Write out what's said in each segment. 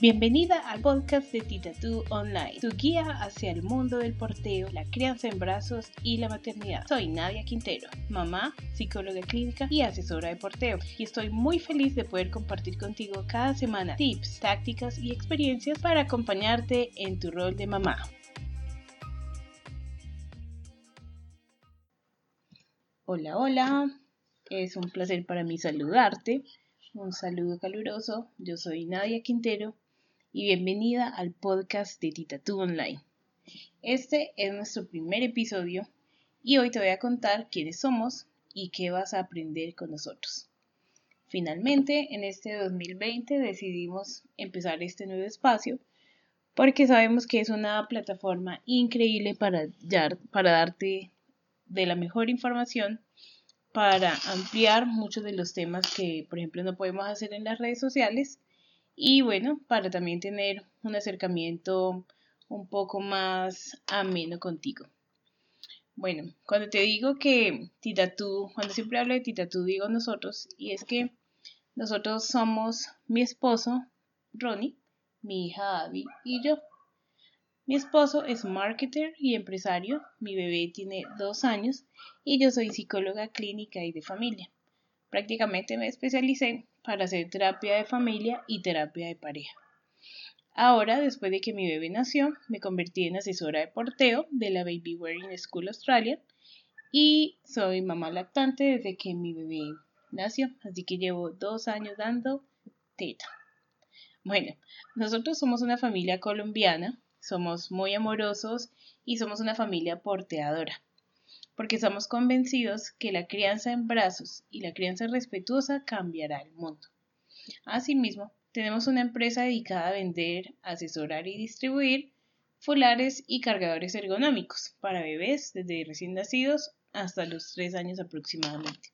Bienvenida al podcast de Titatú Online, tu guía hacia el mundo del porteo, la crianza en brazos y la maternidad. Soy Nadia Quintero, mamá, psicóloga clínica y asesora de porteo, y estoy muy feliz de poder compartir contigo cada semana tips, tácticas y experiencias para acompañarte en tu rol de mamá. Hola, hola, es un placer para mí saludarte. Un saludo caluroso, yo soy Nadia Quintero y bienvenida al podcast de Titatú Online. Este es nuestro primer episodio y hoy te voy a contar quiénes somos y qué vas a aprender con nosotros. Finalmente, en este 2020 decidimos empezar este nuevo espacio porque sabemos que es una plataforma increíble para, para darte de la mejor información, para ampliar muchos de los temas que, por ejemplo, no podemos hacer en las redes sociales y bueno, para también tener un acercamiento un poco más ameno contigo. Bueno, cuando te digo que Titatú, cuando siempre hablo de Titatú digo nosotros, y es que nosotros somos mi esposo, Ronnie, mi hija Abby y yo. Mi esposo es marketer y empresario, mi bebé tiene dos años y yo soy psicóloga clínica y de familia. Prácticamente me especialicé para hacer terapia de familia y terapia de pareja. Ahora, después de que mi bebé nació, me convertí en asesora de porteo de la Baby Wearing School Australia y soy mamá lactante desde que mi bebé nació, así que llevo dos años dando teta. Bueno, nosotros somos una familia colombiana, somos muy amorosos y somos una familia porteadora porque estamos convencidos que la crianza en brazos y la crianza respetuosa cambiará el mundo. Asimismo, tenemos una empresa dedicada a vender, asesorar y distribuir fulares y cargadores ergonómicos para bebés desde recién nacidos hasta los 3 años aproximadamente.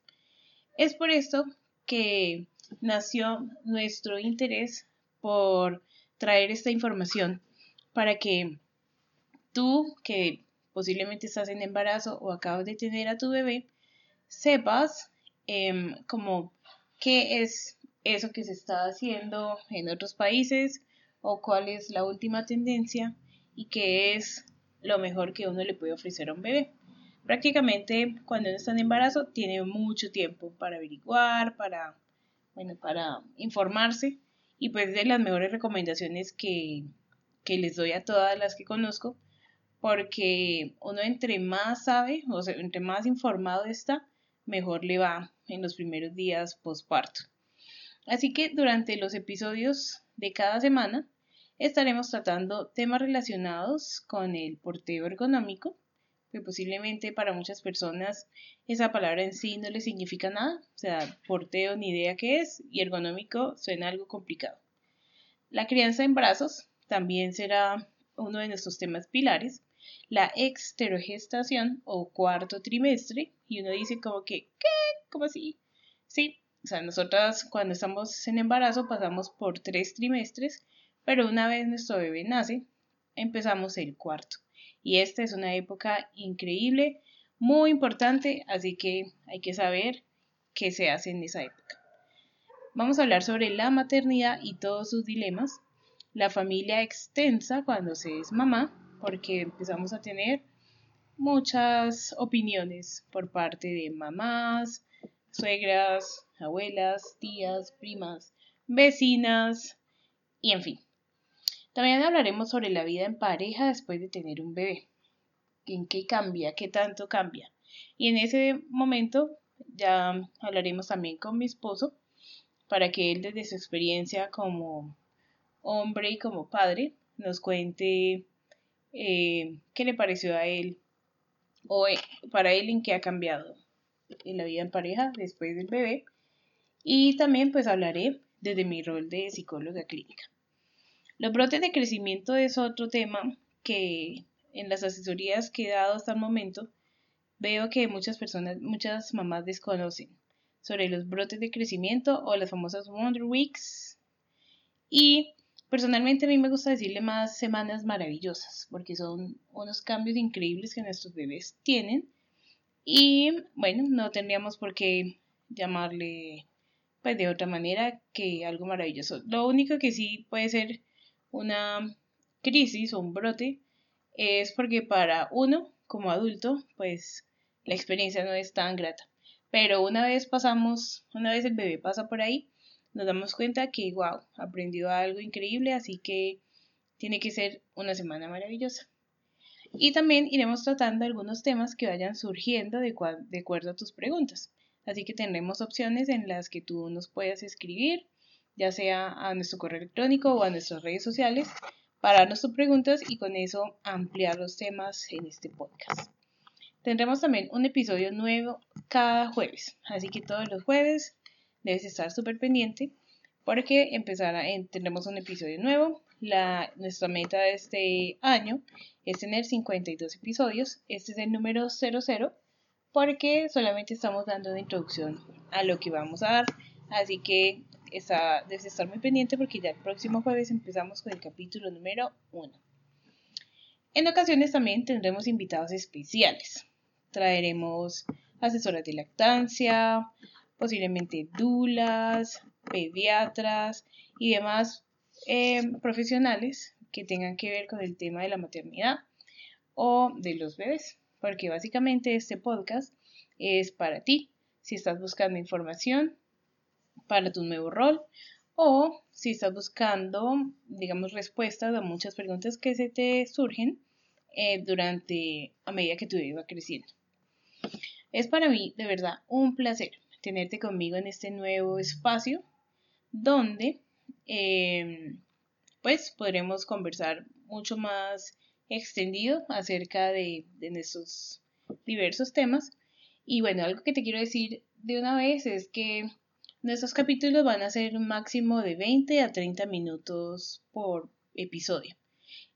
Es por esto que nació nuestro interés por traer esta información para que tú que posiblemente estás en embarazo o acabas de tener a tu bebé, sepas em, como qué es eso que se está haciendo en otros países o cuál es la última tendencia y qué es lo mejor que uno le puede ofrecer a un bebé. Prácticamente cuando uno está en embarazo tiene mucho tiempo para averiguar, para, bueno, para informarse y pues de las mejores recomendaciones que, que les doy a todas las que conozco porque uno entre más sabe, o sea, entre más informado está, mejor le va en los primeros días postparto. Así que durante los episodios de cada semana estaremos tratando temas relacionados con el porteo ergonómico, que posiblemente para muchas personas esa palabra en sí no le significa nada, o sea, porteo ni idea qué es y ergonómico suena algo complicado. La crianza en brazos también será uno de nuestros temas pilares la exterogestación o cuarto trimestre y uno dice como que, ¿qué? ¿Cómo así? Sí, o sea, nosotras cuando estamos en embarazo pasamos por tres trimestres, pero una vez nuestro bebé nace, empezamos el cuarto. Y esta es una época increíble, muy importante, así que hay que saber qué se hace en esa época. Vamos a hablar sobre la maternidad y todos sus dilemas, la familia extensa cuando se es mamá, porque empezamos a tener muchas opiniones por parte de mamás, suegras, abuelas, tías, primas, vecinas y en fin. También hablaremos sobre la vida en pareja después de tener un bebé. ¿En qué cambia? ¿Qué tanto cambia? Y en ese momento ya hablaremos también con mi esposo para que él desde su experiencia como hombre y como padre nos cuente eh, qué le pareció a él o eh, para él en qué ha cambiado en la vida en pareja después del bebé. Y también pues hablaré desde mi rol de psicóloga clínica. Los brotes de crecimiento es otro tema que en las asesorías que he dado hasta el momento veo que muchas personas, muchas mamás desconocen sobre los brotes de crecimiento o las famosas Wonder Weeks. Y Personalmente a mí me gusta decirle más semanas maravillosas, porque son unos cambios increíbles que nuestros bebés tienen. Y bueno, no tendríamos por qué llamarle pues de otra manera que algo maravilloso. Lo único que sí puede ser una crisis o un brote, es porque para uno, como adulto, pues la experiencia no es tan grata. Pero una vez pasamos, una vez el bebé pasa por ahí, nos damos cuenta que, wow, aprendió algo increíble, así que tiene que ser una semana maravillosa. Y también iremos tratando algunos temas que vayan surgiendo de, acuerdo a tus preguntas. Así que tendremos opciones en las que tú nos puedas escribir, ya sea a nuestro correo electrónico o a nuestras redes sociales, para darnos tus preguntas y con eso ampliar los temas en este podcast. Tendremos también un episodio nuevo cada jueves, así que todos los jueves debes estar súper pendiente porque empezará, tendremos un episodio nuevo. La, nuestra meta de este año es tener 52 episodios. Este es el número 00 porque solamente estamos dando una introducción a lo que vamos a dar. Así que está, debes estar muy pendiente porque ya el próximo jueves empezamos con el capítulo número 1. En ocasiones también tendremos invitados especiales. Traeremos asesoras de lactancia, posiblemente dulas, pediatras y demás eh, profesionales que tengan que ver con el tema de la maternidad o de los bebés, porque básicamente este podcast es para ti, si estás buscando información para tu nuevo rol o si estás buscando, digamos, respuestas a muchas preguntas que se te surgen eh, durante, a medida que tu bebé va creciendo. Es para mí de verdad un placer tenerte conmigo en este nuevo espacio donde em, pues podremos conversar mucho más extendido acerca de, de nuestros diversos temas. Y bueno, algo que te quiero decir de una vez es que nuestros capítulos van a ser un máximo de 20 a 30 minutos por episodio.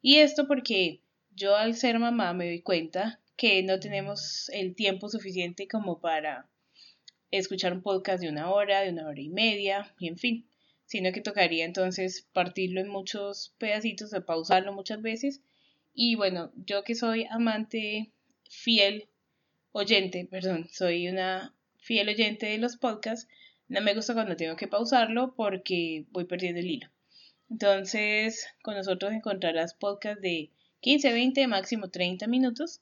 Y esto porque yo al ser mamá me doy cuenta que no tenemos el tiempo suficiente como para escuchar un podcast de una hora, de una hora y media, y en fin, sino que tocaría entonces partirlo en muchos pedacitos, de pausarlo muchas veces. Y bueno, yo que soy amante fiel, oyente, perdón, soy una fiel oyente de los podcasts, no me gusta cuando tengo que pausarlo porque voy perdiendo el hilo. Entonces, con nosotros encontrarás podcasts de 15, 20, máximo 30 minutos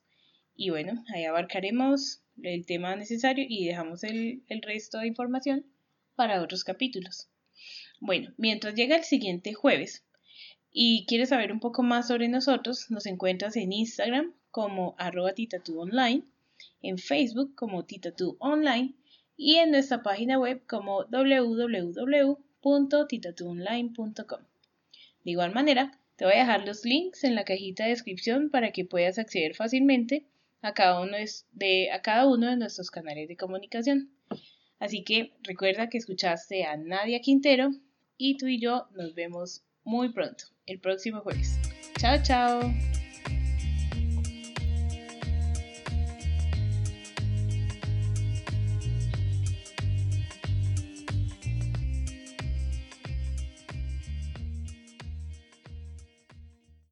y bueno, ahí abarcaremos el tema necesario y dejamos el, resto de información para otros capítulos. Bueno, mientras llega el siguiente jueves y quieres saber un poco más sobre nosotros, nos encuentras en Instagram como arroba online, en Facebook como online y en nuestra página web como www.titatuonline.com. De igual manera, te voy a dejar los links en la cajita de descripción para que puedas acceder fácilmente a cada uno de, a cada uno de nuestros canales de comunicación. Así que recuerda que escuchaste a Nadia Quintero y tú y yo nos vemos muy pronto, el próximo jueves. Chao, chao.